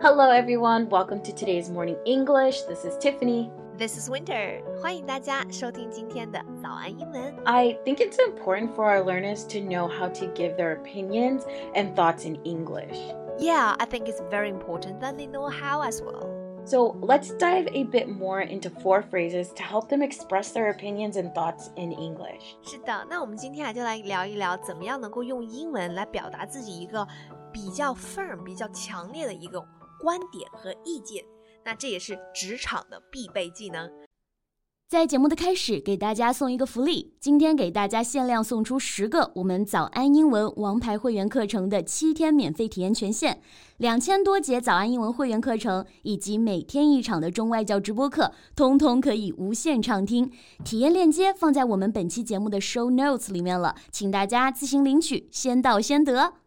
Hello, everyone. Welcome to today's morning English. This is Tiffany. This is Winter. 欢迎大家收听今天的早安英文。 I think it's important for our learners to know how to give their opinions and thoughts in English. Yeah, I think it's very important that they know how as well. So let's dive a bit more into four phrases to help them express their opinions and thoughts in English. 是的，那我们今天啊就来聊一聊，怎么样能够用英文来表达自己一个比较 firm、比较强烈的一个 观点和意见。那这也是职场的必备技能。在节目的开始，给大家送一个福利，今天给大家限量送出十个我们早安英文王牌会员课程的七天免费体验权限，两千多节早安英文会员课程以及每天一场的中外教直播课，通通可以无限畅听。体验链接放在我们本期节目的 show notes 里面了，请大家自行领取，先到先得。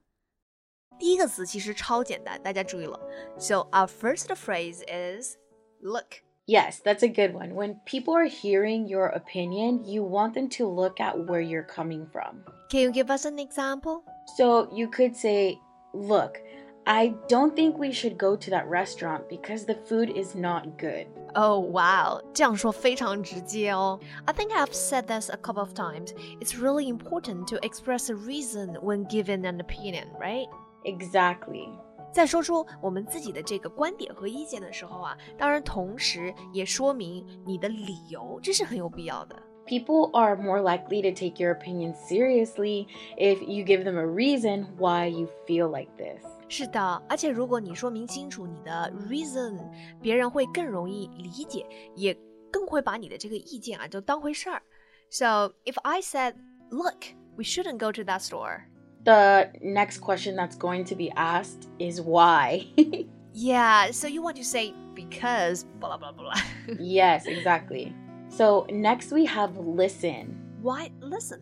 第一个词其实超简单，大家注意了。So our first phrase is look. Yes, that's a good one. When people are hearing your opinion, you want them to look at where you're coming from. Can you give us an example? So you could say, Look, I don't think we should go to that restaurant because the food is not good. Oh wow，这样说非常直接哦。I think I've said this a couple of times. It's really important to express a reason when given an opinion, right? Exactly. 在说出我们自己的这个观点和意见的时候啊，当然同时也说明你的理由，这是很有必要的。 People are more likely to take your opinion seriously if you give them a reason why you feel like this. 是的，而且如果你说明清楚你的 reason，别人会更容易理解，也更会把你的这个意见啊就当回事儿。So if I said, "Look, we shouldn't go to that store," The next question that's going to be asked is why. yeah, so you want to say because blah blah blah. yes, exactly. So next we have listen Why listen?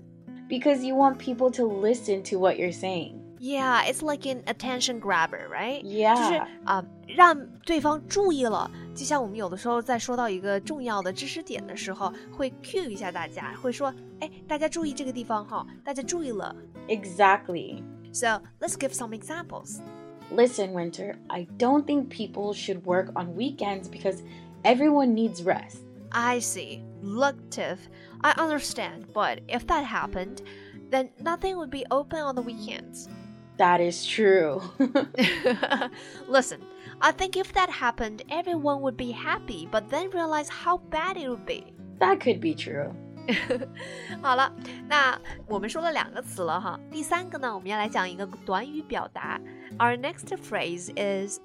because you want people to listen to what you're saying. Yeah, it's like an attention grabber, right? 就是 Yeah. 啊、让对方注意了。就像我们有的时候在说到一个重要的知识点的时候，会 cue 一下大家，会说， 哎，大家注意这个地方哈，大家注意了。 Exactly. So let's give some examples. Listen, Winter, I don't think people should work on weekends because everyone needs rest. I see. Look, Tiff, I understand, but if that happened, then nothing would be open on the weekends. That is true. Listen, I think if that happened, everyone would be happy, but then realize how bad it would be. that could be true. 好了，那我们说了两个词了哈，第三个呢，我们要来讲一个短语表达。Our next phrase is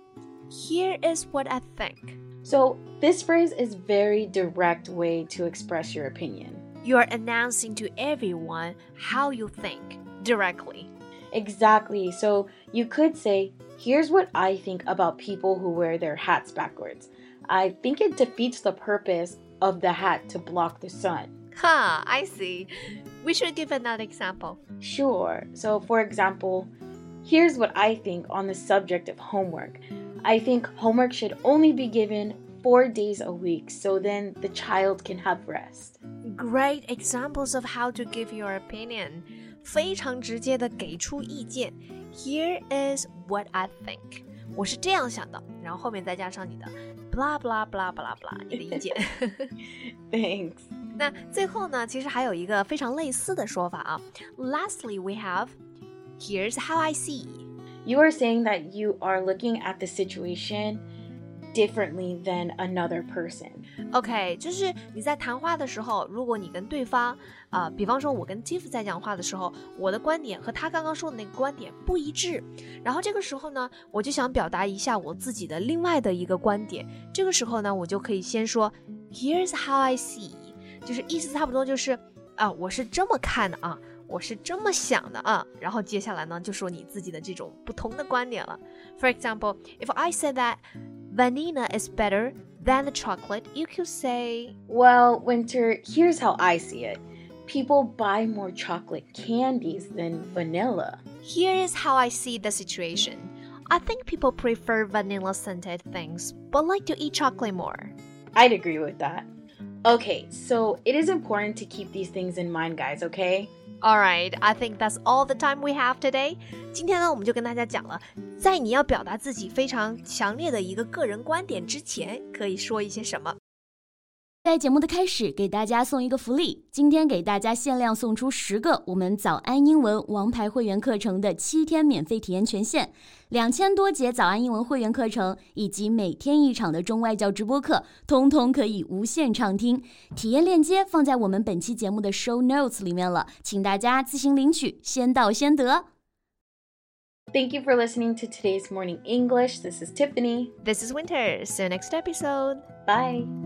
"Here is what I think." So, this phrase is very direct way to express your opinion. You are announcing to everyone how you think directly. Exactly. So, you could say, "Here's what I think about people who wear their hats backwards. I think it defeats the purpose of the hat to block the sun." Ha, I see. We should give another example. Sure. So, for example, here's what I think on the subject of homework. I think homework should only be given four days a week so then the child can have rest. Great examples of how to give your opinion. 非常直接的给出意见。Here is what I think. 我是这样想的，然后后面再加上你的 blah blah blah blah blah 你的意见。 Thanks. 那最后呢，其实还有一个非常类似的说法啊。Lastly, we have here's how I see. You are saying that you are looking at the situation differently than another person. OK，就是你在谈话的时候，如果你跟对方，呃，比方说我跟 Tiff 在讲话的时候，我的观点和他刚刚说的那个观点不一致，然后这个时候呢，我就想表达一下我自己的另外的一个观点。这个时候呢，我就可以先说 Here's how I see，就是意思差不多就是啊，我是这么看的啊。我是这么想的啊，然后接下来呢，就说你自己的这种不同的观点了。For example, if I said that vanilla is better than the chocolate, you could say, Well, Winter, here's how I see it. People buy more chocolate candies than vanilla. Here is how I see the situation. I think people prefer vanilla scented things, but like to eat chocolate more. I'd agree with that. Okay, so it is important to keep these things in mind, guys, okay? All right, I think that's all the time we have today. 今天呢，我们就跟大家讲了，在你要表达自己非常强烈的一个个人观点之前，可以说一些什么。 在节目的开始，给大家送一个福利。今天给大家限量送出十个我们早安英文王牌会员课程的七天免费体验权限，两千多节早安英文会员课程以及每天一场的中外教直播课，通通可以无限畅听。体验链接放在我们本期节目的 show notes 里面了，请大家自行领取，先到先得。Thank you for listening to today's morning English. This is Tiffany. This is Winter. See you next episode. Bye.